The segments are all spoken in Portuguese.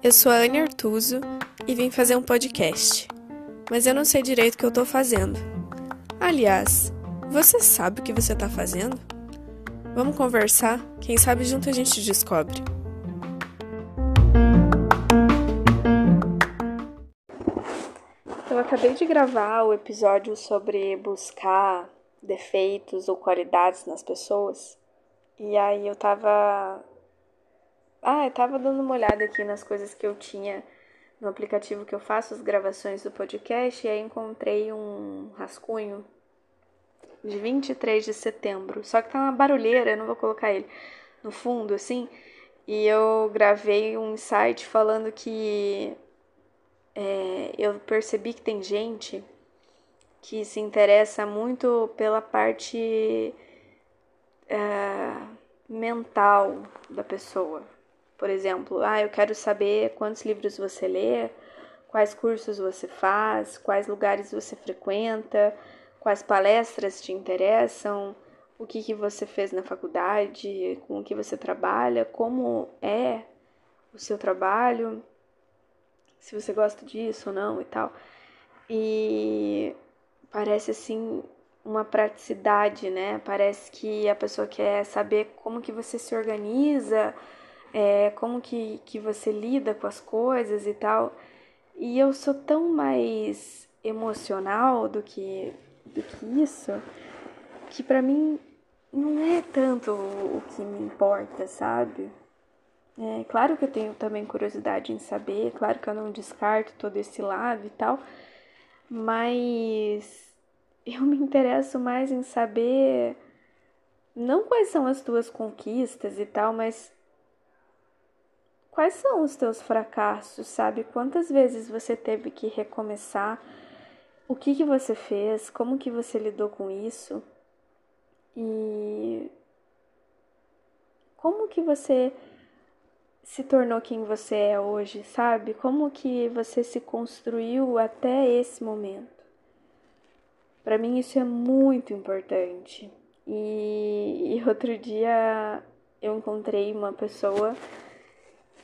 Eu sou a Anne Artuso e vim fazer um podcast, mas eu não sei direito o que eu tô fazendo. Aliás, você sabe o que você tá fazendo? Vamos conversar? Quem sabe junto a gente descobre. Eu acabei de gravar o episódio sobre buscar defeitos ou qualidades nas pessoas. E aí eu tava ah, eu tava dando uma olhada aqui nas coisas que eu tinha no aplicativo que eu faço as gravações do podcast e aí encontrei um rascunho de 23 de setembro. Só que tá uma barulheira, eu não vou colocar ele no fundo assim. E eu gravei um insight falando que é, eu percebi que tem gente que se interessa muito pela parte é, mental da pessoa. Por exemplo, ah, eu quero saber quantos livros você lê, quais cursos você faz, quais lugares você frequenta, quais palestras te interessam, o que, que você fez na faculdade, com o que você trabalha, como é o seu trabalho, se você gosta disso ou não e tal. E parece assim uma praticidade, né? Parece que a pessoa quer saber como que você se organiza, é, como que, que você lida com as coisas e tal. E eu sou tão mais emocional do que, do que isso, que para mim não é tanto o que me importa, sabe? É claro que eu tenho também curiosidade em saber, claro que eu não descarto todo esse lado e tal, mas eu me interesso mais em saber não quais são as tuas conquistas e tal, mas Quais são os teus fracassos, sabe? Quantas vezes você teve que recomeçar? O que que você fez? Como que você lidou com isso? E como que você se tornou quem você é hoje, sabe? Como que você se construiu até esse momento? Para mim isso é muito importante. E, e outro dia eu encontrei uma pessoa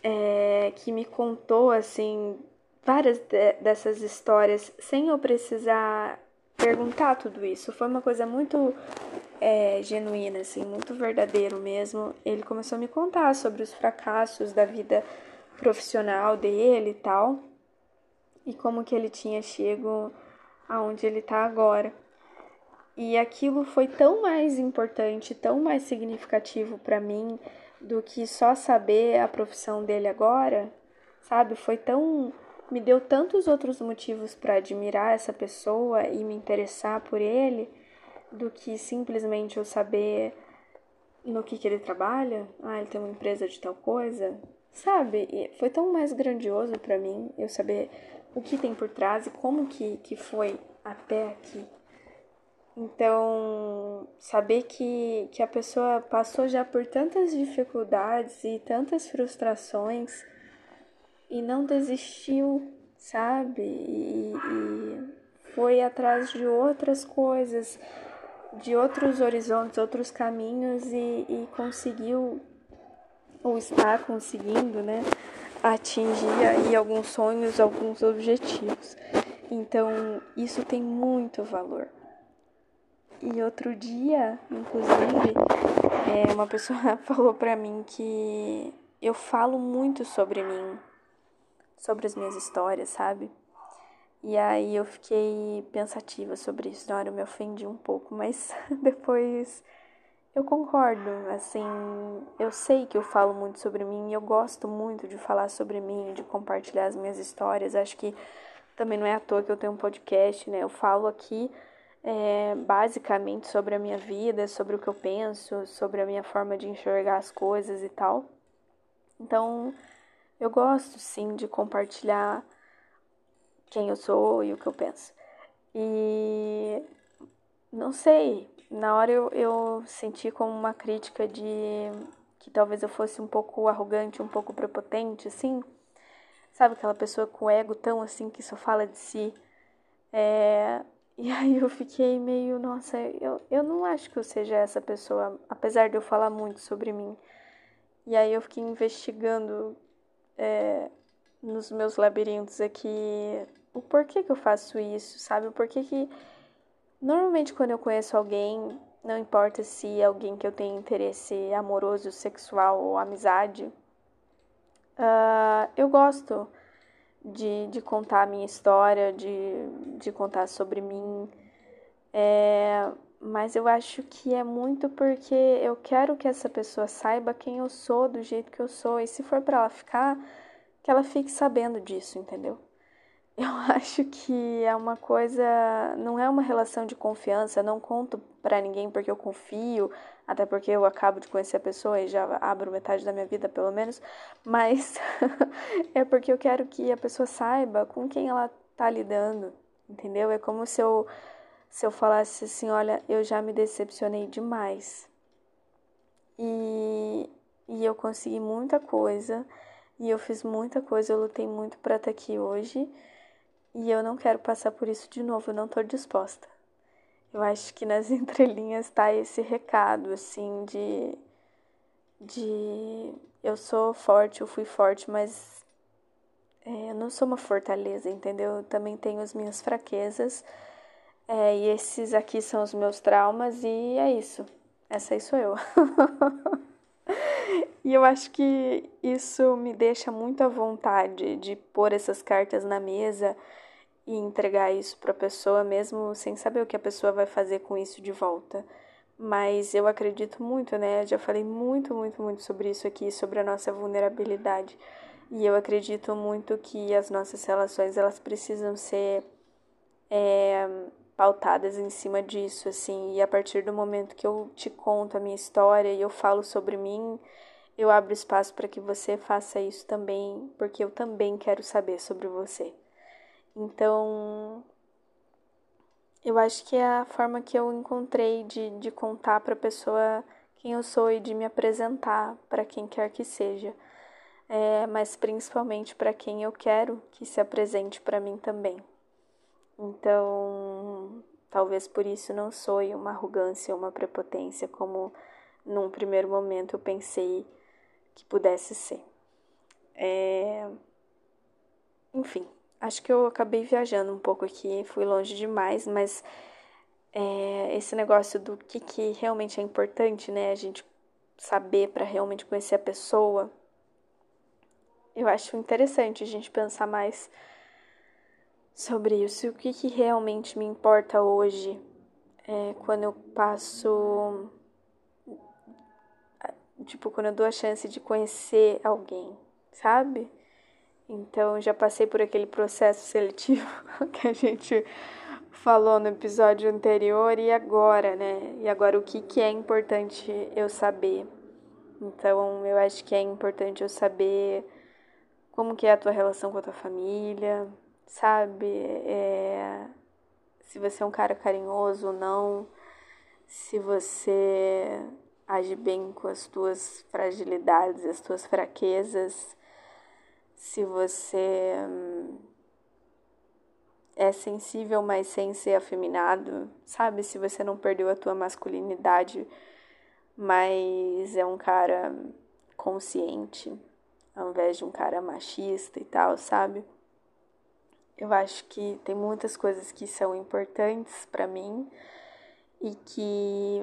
é, que me contou assim várias de, dessas histórias sem eu precisar perguntar tudo isso. Foi uma coisa muito é, genuína, assim, muito verdadeiro mesmo. Ele começou a me contar sobre os fracassos da vida profissional dele e tal, e como que ele tinha chego aonde ele está agora. E aquilo foi tão mais importante, tão mais significativo para mim do que só saber a profissão dele agora, sabe? Foi tão. me deu tantos outros motivos para admirar essa pessoa e me interessar por ele do que simplesmente eu saber no que, que ele trabalha. Ah, ele tem uma empresa de tal coisa. Sabe? E foi tão mais grandioso para mim eu saber o que tem por trás e como que, que foi até aqui. Então, saber que, que a pessoa passou já por tantas dificuldades e tantas frustrações e não desistiu, sabe? E, e foi atrás de outras coisas, de outros horizontes, outros caminhos e, e conseguiu, ou está conseguindo, né? Atingir aí alguns sonhos, alguns objetivos. Então, isso tem muito valor. E outro dia, inclusive, é, uma pessoa falou pra mim que eu falo muito sobre mim, sobre as minhas histórias, sabe? E aí eu fiquei pensativa sobre isso. Na hora eu me ofendi um pouco, mas depois eu concordo. Assim, eu sei que eu falo muito sobre mim e eu gosto muito de falar sobre mim, de compartilhar as minhas histórias. Acho que também não é à toa que eu tenho um podcast, né? Eu falo aqui é, basicamente sobre a minha vida, sobre o que eu penso, sobre a minha forma de enxergar as coisas e tal. Então, eu gosto sim de compartilhar quem eu sou e o que eu penso. E não sei, na hora eu, eu senti como uma crítica de que talvez eu fosse um pouco arrogante, um pouco prepotente, assim. Sabe aquela pessoa com ego tão assim que só fala de si? É, e aí eu fiquei meio, nossa, eu, eu não acho que eu seja essa pessoa, apesar de eu falar muito sobre mim. E aí eu fiquei investigando é, nos meus labirintos aqui o porquê que eu faço isso, sabe? O porquê que normalmente quando eu conheço alguém, não importa se é alguém que eu tenho interesse amoroso, sexual ou amizade, uh, eu gosto de, de contar a minha história, de, de contar sobre mim. É, mas eu acho que é muito porque eu quero que essa pessoa saiba quem eu sou, do jeito que eu sou. E se for para ela ficar, que ela fique sabendo disso, entendeu? Eu acho que é uma coisa, não é uma relação de confiança, eu não conto para ninguém porque eu confio, até porque eu acabo de conhecer a pessoa e já abro metade da minha vida, pelo menos, mas é porque eu quero que a pessoa saiba com quem ela tá lidando, entendeu? É como se eu se eu falasse assim, olha, eu já me decepcionei demais. E, e eu consegui muita coisa, e eu fiz muita coisa, eu lutei muito para estar aqui hoje, e eu não quero passar por isso de novo, eu não estou disposta. Eu acho que nas entrelinhas está esse recado, assim, de. de. Eu sou forte, eu fui forte, mas. É, eu não sou uma fortaleza, entendeu? Eu também tenho as minhas fraquezas é, e esses aqui são os meus traumas e é isso. Essa aí sou eu. e eu acho que isso me deixa muito à vontade de pôr essas cartas na mesa e entregar isso para a pessoa, mesmo sem saber o que a pessoa vai fazer com isso de volta. Mas eu acredito muito, né? Eu já falei muito, muito, muito sobre isso aqui, sobre a nossa vulnerabilidade. E eu acredito muito que as nossas relações elas precisam ser é, pautadas em cima disso, assim, e a partir do momento que eu te conto a minha história e eu falo sobre mim, eu abro espaço para que você faça isso também, porque eu também quero saber sobre você. Então, eu acho que é a forma que eu encontrei de, de contar para a pessoa quem eu sou e de me apresentar para quem quer que seja. É, mas principalmente para quem eu quero que se apresente para mim também. Então, talvez por isso não soe uma arrogância ou uma prepotência como num primeiro momento eu pensei que pudesse ser. É... Enfim, acho que eu acabei viajando um pouco aqui, fui longe demais, mas é, esse negócio do que, que realmente é importante, né? A gente saber para realmente conhecer a pessoa. Eu acho interessante a gente pensar mais sobre isso. O que, que realmente me importa hoje é quando eu passo. Tipo, quando eu dou a chance de conhecer alguém, sabe? Então, já passei por aquele processo seletivo que a gente falou no episódio anterior e agora, né? E agora o que, que é importante eu saber? Então, eu acho que é importante eu saber como que é a tua relação com a tua família, sabe? É, se você é um cara carinhoso ou não, se você age bem com as tuas fragilidades, as tuas fraquezas, se você hum, é sensível, mas sem ser afeminado, sabe? Se você não perdeu a tua masculinidade, mas é um cara consciente, ao invés de um cara machista e tal, sabe? Eu acho que tem muitas coisas que são importantes para mim e que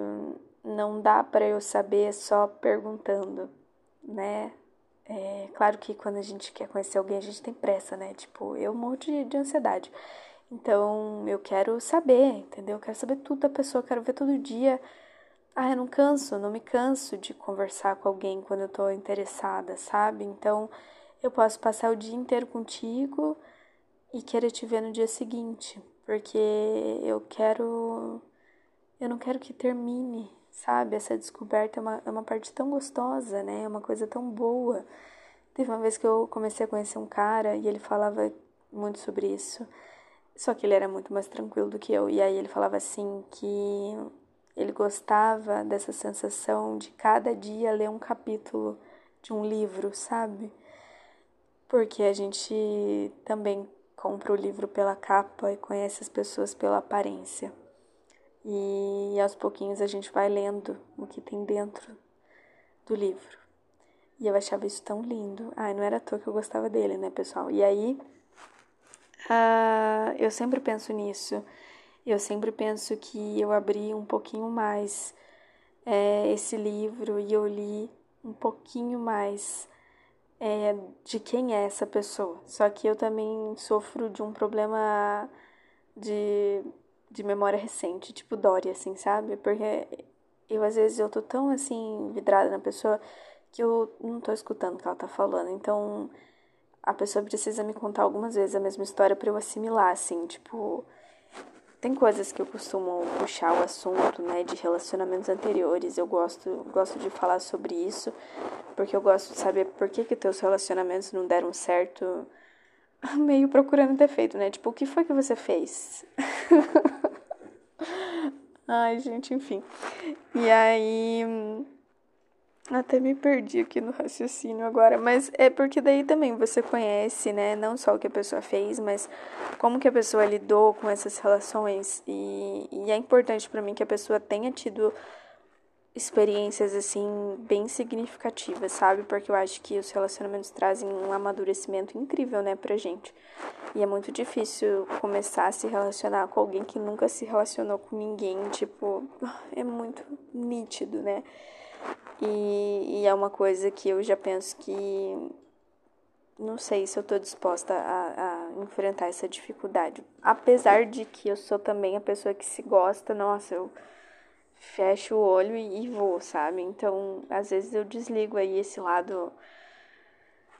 não dá para eu saber só perguntando, né? É claro que quando a gente quer conhecer alguém, a gente tem pressa, né? Tipo, eu morro de, de ansiedade. Então, eu quero saber, entendeu? Eu quero saber tudo da pessoa, quero ver todo dia. Ah, eu não canso, não me canso de conversar com alguém quando eu tô interessada, sabe? Então, eu posso passar o dia inteiro contigo e querer te ver no dia seguinte, porque eu quero. Eu não quero que termine, sabe? Essa descoberta é uma, é uma parte tão gostosa, né? É uma coisa tão boa. Teve uma vez que eu comecei a conhecer um cara e ele falava muito sobre isso, só que ele era muito mais tranquilo do que eu. E aí ele falava assim que ele gostava dessa sensação de cada dia ler um capítulo de um livro, sabe? Porque a gente também compra o livro pela capa e conhece as pessoas pela aparência. E aos pouquinhos a gente vai lendo o que tem dentro do livro. E eu achava isso tão lindo. Ai, não era à toa que eu gostava dele, né, pessoal? E aí, uh, eu sempre penso nisso. Eu sempre penso que eu abri um pouquinho mais é, esse livro e eu li um pouquinho mais é, de quem é essa pessoa. Só que eu também sofro de um problema de, de memória recente, tipo Dory, assim, sabe? Porque eu, às vezes, eu tô tão, assim, vidrada na pessoa que eu não tô escutando o que ela tá falando. Então, a pessoa precisa me contar algumas vezes a mesma história para eu assimilar, assim, tipo tem coisas que eu costumo puxar o assunto, né, de relacionamentos anteriores. Eu gosto, gosto de falar sobre isso, porque eu gosto de saber por que que teus relacionamentos não deram certo, meio procurando defeito, né? Tipo, o que foi que você fez? Ai, gente, enfim. E aí até me perdi aqui no raciocínio agora, mas é porque daí também você conhece, né, não só o que a pessoa fez, mas como que a pessoa lidou com essas relações e, e é importante para mim que a pessoa tenha tido experiências assim bem significativas, sabe? Porque eu acho que os relacionamentos trazem um amadurecimento incrível, né, pra gente. E é muito difícil começar a se relacionar com alguém que nunca se relacionou com ninguém, tipo, é muito nítido, né? E, e é uma coisa que eu já penso que não sei se eu tô disposta a, a, enfrentar essa dificuldade. Apesar de que eu sou também a pessoa que se gosta, nossa, eu fecho o olho e, e vou, sabe? Então, às vezes eu desligo aí esse lado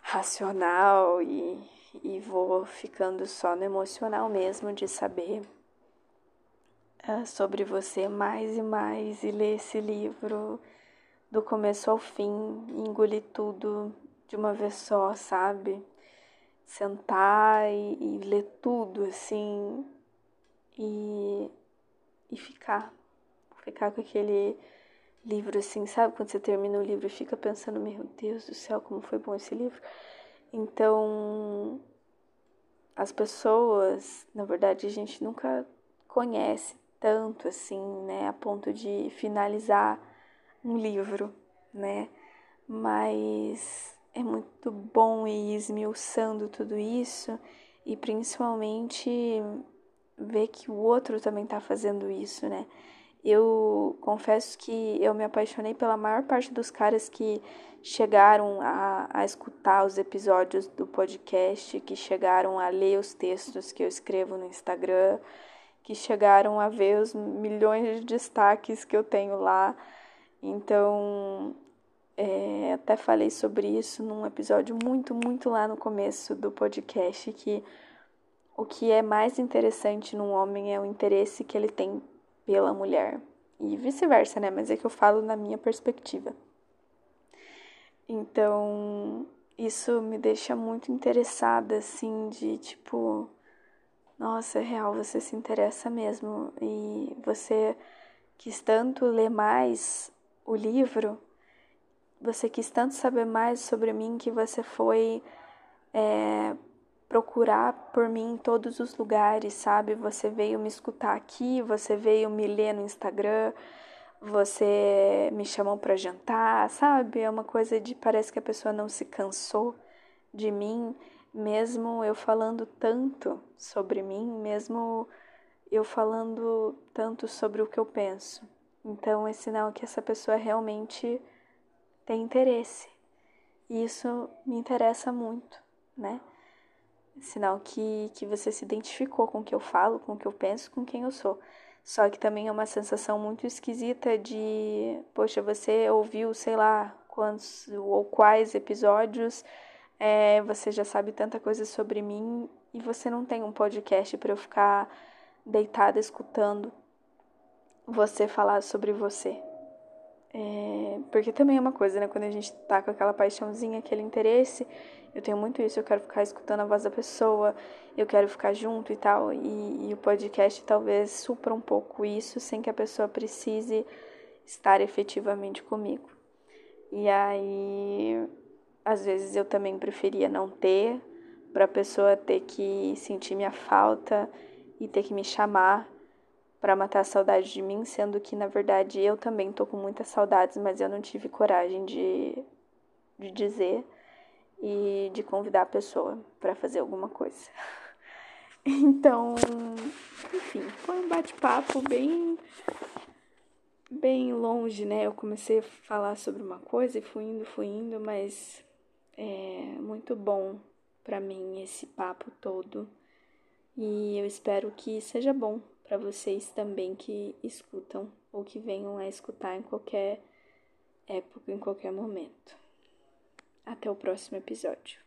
racional e, e vou ficando só no emocional mesmo de saber uh, sobre você mais e mais e ler esse livro do começo ao fim, engolir tudo de uma vez só, sabe? Sentar e, e ler tudo assim e, e ficar. Ficar com aquele livro assim, sabe? Quando você termina o livro e fica pensando, meu Deus do céu, como foi bom esse livro. Então, as pessoas, na verdade, a gente nunca conhece tanto assim, né, a ponto de finalizar um livro, né? Mas é muito bom ir esmiuçando tudo isso e principalmente ver que o outro também tá fazendo isso, né? Eu confesso que eu me apaixonei pela maior parte dos caras que chegaram a, a escutar os episódios do podcast, que chegaram a ler os textos que eu escrevo no Instagram, que chegaram a ver os milhões de destaques que eu tenho lá. Então, é, até falei sobre isso num episódio muito, muito lá no começo do podcast, que o que é mais interessante num homem é o interesse que ele tem pela mulher. E vice-versa, né? Mas é que eu falo na minha perspectiva. Então, isso me deixa muito interessada, assim, de tipo, nossa, é real, você se interessa mesmo. E você quis tanto ler mais o livro, você quis tanto saber mais sobre mim que você foi é, procurar por mim em todos os lugares, sabe? Você veio me escutar aqui, você veio me ler no Instagram, você me chamou para jantar, sabe? É uma coisa de parece que a pessoa não se cansou de mim, mesmo eu falando tanto sobre mim, mesmo eu falando tanto sobre o que eu penso. Então é sinal que essa pessoa realmente tem interesse. E isso me interessa muito, né? Sinal que, que você se identificou com o que eu falo, com o que eu penso, com quem eu sou. Só que também é uma sensação muito esquisita de, poxa, você ouviu, sei lá, quantos ou quais episódios, é, você já sabe tanta coisa sobre mim e você não tem um podcast para eu ficar deitada escutando você falar sobre você. É, porque também é uma coisa, né? Quando a gente tá com aquela paixãozinha, aquele interesse, eu tenho muito isso, eu quero ficar escutando a voz da pessoa, eu quero ficar junto e tal. E, e o podcast talvez supra um pouco isso, sem que a pessoa precise estar efetivamente comigo. E aí, às vezes eu também preferia não ter, para a pessoa ter que sentir minha falta e ter que me chamar para matar a saudade de mim, sendo que na verdade eu também tô com muitas saudades, mas eu não tive coragem de de dizer e de convidar a pessoa para fazer alguma coisa. Então, enfim, foi um bate-papo bem bem longe, né? Eu comecei a falar sobre uma coisa e fui indo, fui indo, mas é muito bom para mim esse papo todo. E eu espero que seja bom para vocês também que escutam ou que venham a escutar em qualquer época, em qualquer momento. Até o próximo episódio.